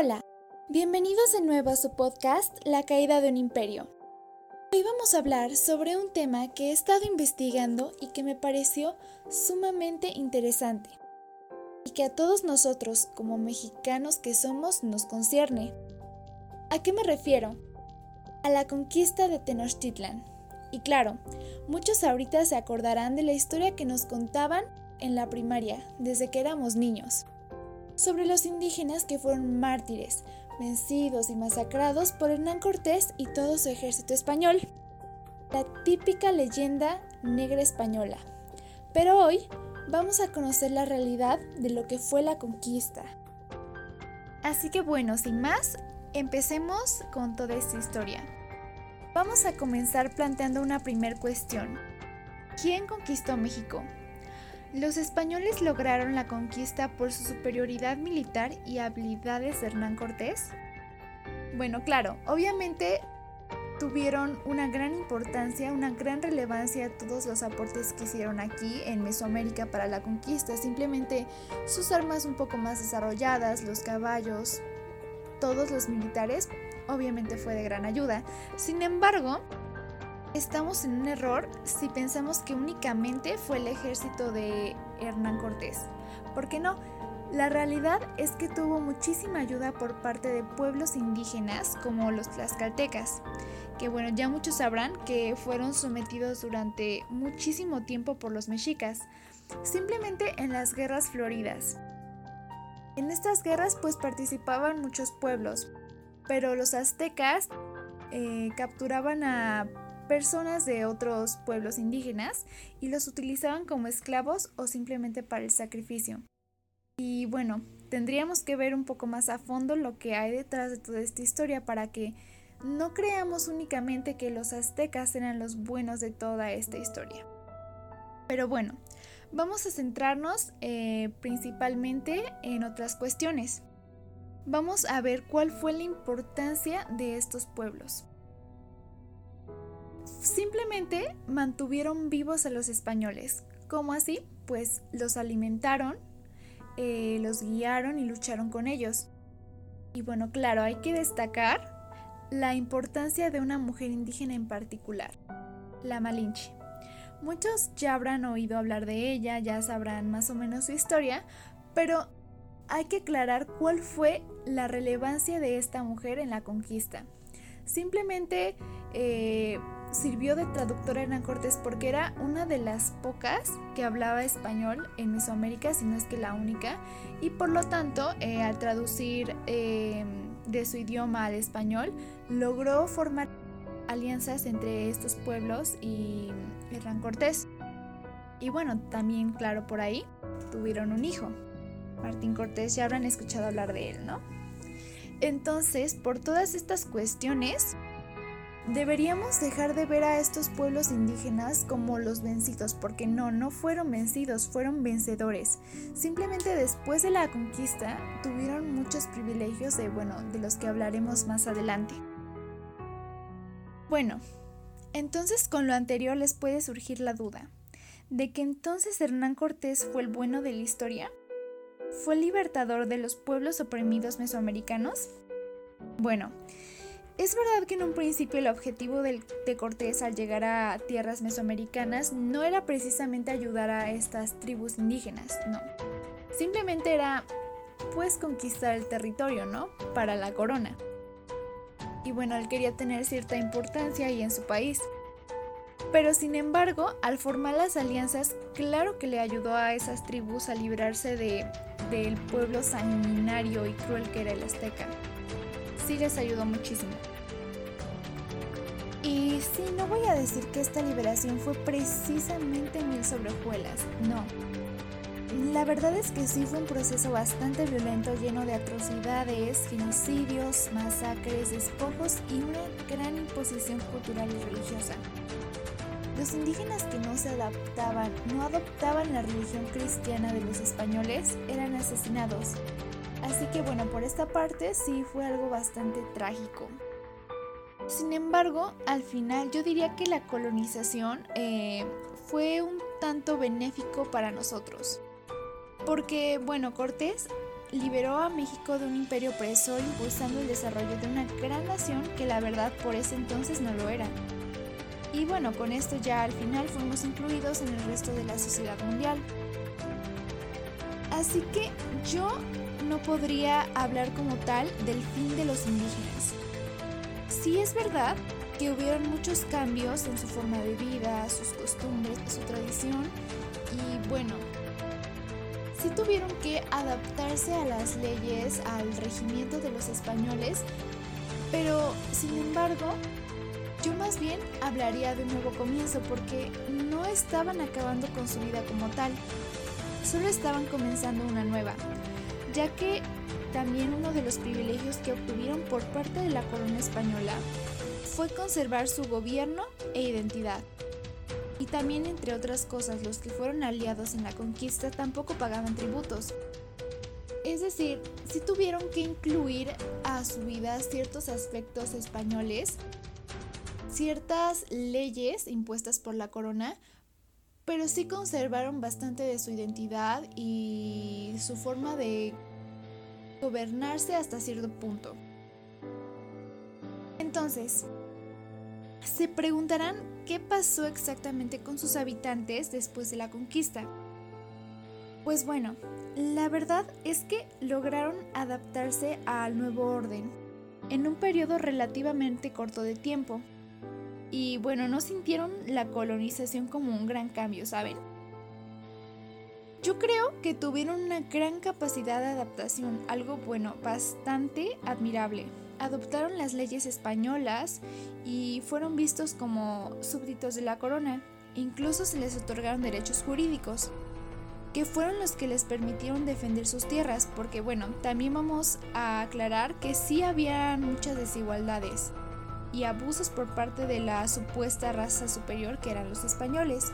Hola, bienvenidos de nuevo a su podcast La caída de un imperio. Hoy vamos a hablar sobre un tema que he estado investigando y que me pareció sumamente interesante y que a todos nosotros como mexicanos que somos nos concierne. ¿A qué me refiero? A la conquista de Tenochtitlan. Y claro, muchos ahorita se acordarán de la historia que nos contaban en la primaria desde que éramos niños sobre los indígenas que fueron mártires, vencidos y masacrados por Hernán Cortés y todo su ejército español. La típica leyenda negra española. Pero hoy vamos a conocer la realidad de lo que fue la conquista. Así que bueno, sin más, empecemos con toda esta historia. Vamos a comenzar planteando una primer cuestión. ¿Quién conquistó México? Los españoles lograron la conquista por su superioridad militar y habilidades de Hernán Cortés. Bueno, claro, obviamente tuvieron una gran importancia, una gran relevancia todos los aportes que hicieron aquí en Mesoamérica para la conquista. Simplemente sus armas un poco más desarrolladas, los caballos, todos los militares, obviamente fue de gran ayuda. Sin embargo, estamos en un error si pensamos que únicamente fue el ejército de Hernán Cortés. ¿Por qué no? La realidad es que tuvo muchísima ayuda por parte de pueblos indígenas como los tlaxcaltecas, que bueno, ya muchos sabrán que fueron sometidos durante muchísimo tiempo por los mexicas, simplemente en las guerras floridas. En estas guerras pues participaban muchos pueblos, pero los aztecas eh, capturaban a personas de otros pueblos indígenas y los utilizaban como esclavos o simplemente para el sacrificio. Y bueno, tendríamos que ver un poco más a fondo lo que hay detrás de toda esta historia para que no creamos únicamente que los aztecas eran los buenos de toda esta historia. Pero bueno, vamos a centrarnos eh, principalmente en otras cuestiones. Vamos a ver cuál fue la importancia de estos pueblos simplemente mantuvieron vivos a los españoles. ¿Cómo así? Pues los alimentaron, eh, los guiaron y lucharon con ellos. Y bueno, claro, hay que destacar la importancia de una mujer indígena en particular, la Malinche. Muchos ya habrán oído hablar de ella, ya sabrán más o menos su historia, pero hay que aclarar cuál fue la relevancia de esta mujer en la conquista. Simplemente eh, sirvió de traductora Hernán Cortés porque era una de las pocas que hablaba español en Mesoamérica, si no es que la única, y por lo tanto, eh, al traducir eh, de su idioma al español, logró formar alianzas entre estos pueblos y Hernán Cortés. Y bueno, también, claro, por ahí tuvieron un hijo. Martín Cortés, ya habrán escuchado hablar de él, ¿no? Entonces, por todas estas cuestiones, Deberíamos dejar de ver a estos pueblos indígenas como los vencidos, porque no, no fueron vencidos, fueron vencedores. Simplemente después de la conquista tuvieron muchos privilegios de, bueno, de los que hablaremos más adelante. Bueno, entonces con lo anterior les puede surgir la duda de que entonces Hernán Cortés fue el bueno de la historia. ¿Fue el libertador de los pueblos oprimidos mesoamericanos? Bueno, es verdad que en un principio el objetivo de Cortés al llegar a tierras mesoamericanas no era precisamente ayudar a estas tribus indígenas, no. Simplemente era pues conquistar el territorio, ¿no? Para la corona. Y bueno, él quería tener cierta importancia ahí en su país. Pero sin embargo, al formar las alianzas, claro que le ayudó a esas tribus a librarse de, del pueblo sanguinario y cruel que era el azteca sí les ayudó muchísimo. Y sí, no voy a decir que esta liberación fue precisamente mil sobre no. La verdad es que sí fue un proceso bastante violento, lleno de atrocidades, genocidios, masacres, despojos y una gran imposición cultural y religiosa. Los indígenas que no se adaptaban, no adoptaban la religión cristiana de los españoles, eran asesinados, Así que bueno, por esta parte sí fue algo bastante trágico. Sin embargo, al final yo diría que la colonización eh, fue un tanto benéfico para nosotros. Porque, bueno, Cortés liberó a México de un imperio opresor impulsando el desarrollo de una gran nación que la verdad por ese entonces no lo era. Y bueno, con esto ya al final fuimos incluidos en el resto de la sociedad mundial. Así que yo no podría hablar como tal del fin de los indígenas. Sí es verdad que hubieron muchos cambios en su forma de vida, sus costumbres, su tradición y bueno, sí tuvieron que adaptarse a las leyes, al regimiento de los españoles, pero sin embargo, yo más bien hablaría de un nuevo comienzo porque no estaban acabando con su vida como tal, solo estaban comenzando una nueva, ya que también uno de los privilegios que obtuvieron por parte de la corona española fue conservar su gobierno e identidad. Y también, entre otras cosas, los que fueron aliados en la conquista tampoco pagaban tributos. Es decir, sí tuvieron que incluir a su vida ciertos aspectos españoles, ciertas leyes impuestas por la corona, pero sí conservaron bastante de su identidad y su forma de gobernarse hasta cierto punto. Entonces, se preguntarán qué pasó exactamente con sus habitantes después de la conquista. Pues bueno, la verdad es que lograron adaptarse al nuevo orden en un periodo relativamente corto de tiempo. Y bueno, no sintieron la colonización como un gran cambio, ¿saben? Yo creo que tuvieron una gran capacidad de adaptación, algo bueno, bastante admirable adoptaron las leyes españolas y fueron vistos como súbditos de la corona. Incluso se les otorgaron derechos jurídicos, que fueron los que les permitieron defender sus tierras, porque bueno, también vamos a aclarar que sí había muchas desigualdades y abusos por parte de la supuesta raza superior que eran los españoles.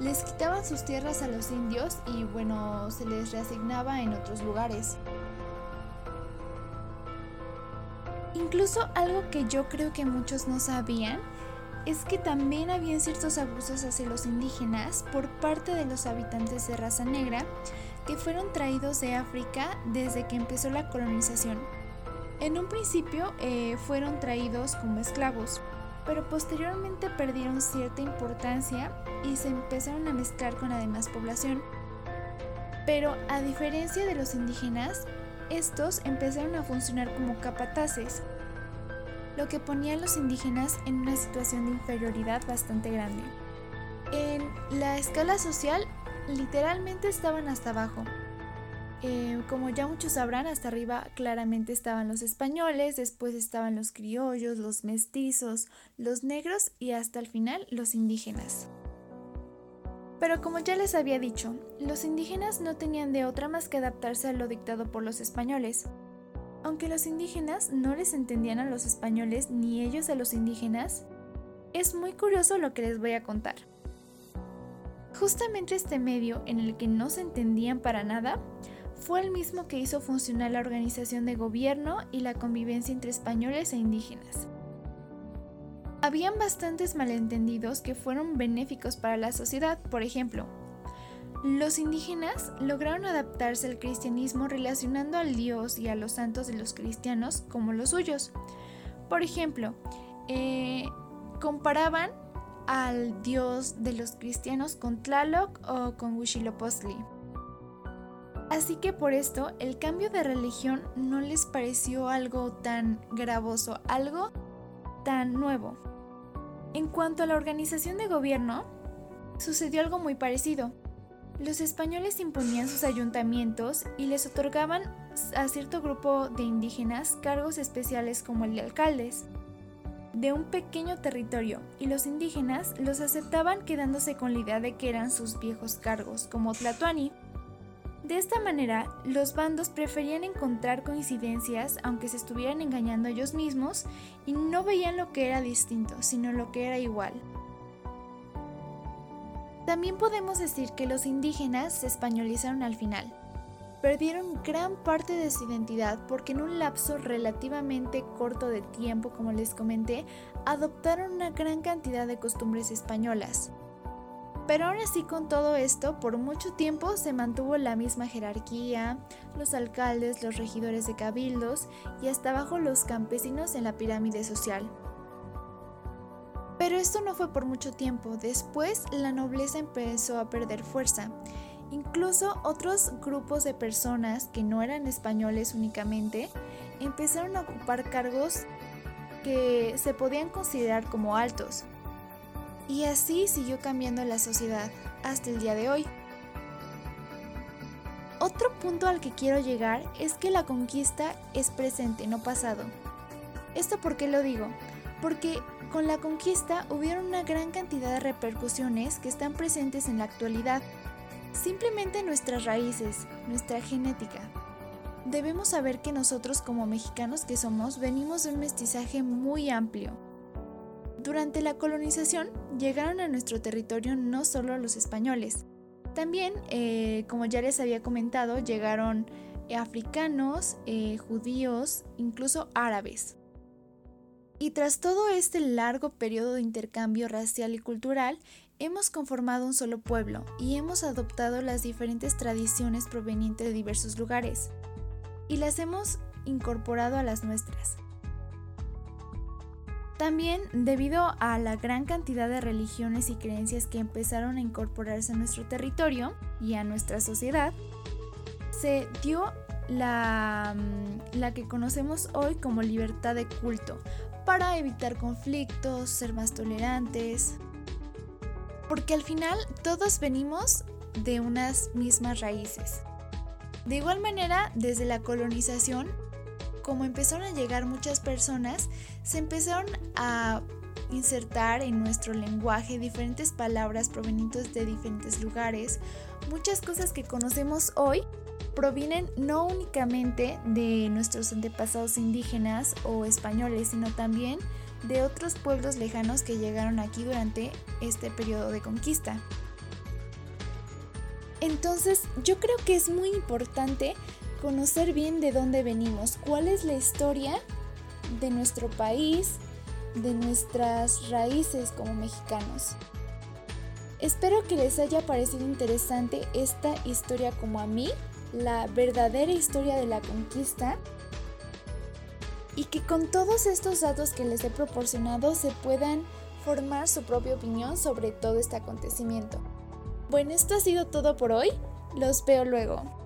Les quitaban sus tierras a los indios y bueno, se les reasignaba en otros lugares. Incluso algo que yo creo que muchos no sabían es que también habían ciertos abusos hacia los indígenas por parte de los habitantes de raza negra que fueron traídos de África desde que empezó la colonización. En un principio eh, fueron traídos como esclavos, pero posteriormente perdieron cierta importancia y se empezaron a mezclar con la demás población. Pero a diferencia de los indígenas, estos empezaron a funcionar como capataces, lo que ponía a los indígenas en una situación de inferioridad bastante grande. En la escala social, literalmente estaban hasta abajo. Eh, como ya muchos sabrán, hasta arriba claramente estaban los españoles, después estaban los criollos, los mestizos, los negros y hasta el final los indígenas. Pero como ya les había dicho, los indígenas no tenían de otra más que adaptarse a lo dictado por los españoles. Aunque los indígenas no les entendían a los españoles ni ellos a los indígenas, es muy curioso lo que les voy a contar. Justamente este medio en el que no se entendían para nada fue el mismo que hizo funcionar la organización de gobierno y la convivencia entre españoles e indígenas. Habían bastantes malentendidos que fueron benéficos para la sociedad, por ejemplo, los indígenas lograron adaptarse al cristianismo relacionando al Dios y a los santos de los cristianos como los suyos. Por ejemplo, eh, comparaban al Dios de los cristianos con Tlaloc o con Huitzilopochtli. Así que por esto el cambio de religión no les pareció algo tan gravoso, algo tan nuevo. En cuanto a la organización de gobierno, sucedió algo muy parecido. Los españoles imponían sus ayuntamientos y les otorgaban a cierto grupo de indígenas cargos especiales como el de alcaldes de un pequeño territorio y los indígenas los aceptaban quedándose con la idea de que eran sus viejos cargos, como Tlatuani. De esta manera, los bandos preferían encontrar coincidencias aunque se estuvieran engañando ellos mismos y no veían lo que era distinto, sino lo que era igual. También podemos decir que los indígenas se españolizaron al final. Perdieron gran parte de su identidad porque en un lapso relativamente corto de tiempo, como les comenté, adoptaron una gran cantidad de costumbres españolas. Pero aún así con todo esto, por mucho tiempo se mantuvo la misma jerarquía, los alcaldes, los regidores de cabildos y hasta abajo los campesinos en la pirámide social. Pero esto no fue por mucho tiempo, después la nobleza empezó a perder fuerza. Incluso otros grupos de personas que no eran españoles únicamente empezaron a ocupar cargos que se podían considerar como altos. Y así siguió cambiando la sociedad hasta el día de hoy. Otro punto al que quiero llegar es que la conquista es presente, no pasado. ¿Esto por qué lo digo? Porque con la conquista hubieron una gran cantidad de repercusiones que están presentes en la actualidad. Simplemente nuestras raíces, nuestra genética. Debemos saber que nosotros como mexicanos que somos venimos de un mestizaje muy amplio. Durante la colonización llegaron a nuestro territorio no solo los españoles, también, eh, como ya les había comentado, llegaron africanos, eh, judíos, incluso árabes. Y tras todo este largo periodo de intercambio racial y cultural, hemos conformado un solo pueblo y hemos adoptado las diferentes tradiciones provenientes de diversos lugares y las hemos incorporado a las nuestras. También, debido a la gran cantidad de religiones y creencias que empezaron a incorporarse a nuestro territorio y a nuestra sociedad, se dio la, mm, la que conocemos hoy como libertad de culto, para evitar conflictos, ser más tolerantes. Porque al final todos venimos de unas mismas raíces. De igual manera, desde la colonización, como empezaron a llegar muchas personas, se empezaron a insertar en nuestro lenguaje diferentes palabras provenientes de diferentes lugares, muchas cosas que conocemos hoy provienen no únicamente de nuestros antepasados indígenas o españoles, sino también de otros pueblos lejanos que llegaron aquí durante este periodo de conquista. Entonces, yo creo que es muy importante conocer bien de dónde venimos, cuál es la historia de nuestro país, de nuestras raíces como mexicanos. Espero que les haya parecido interesante esta historia como a mí la verdadera historia de la conquista y que con todos estos datos que les he proporcionado se puedan formar su propia opinión sobre todo este acontecimiento. Bueno, esto ha sido todo por hoy. Los veo luego.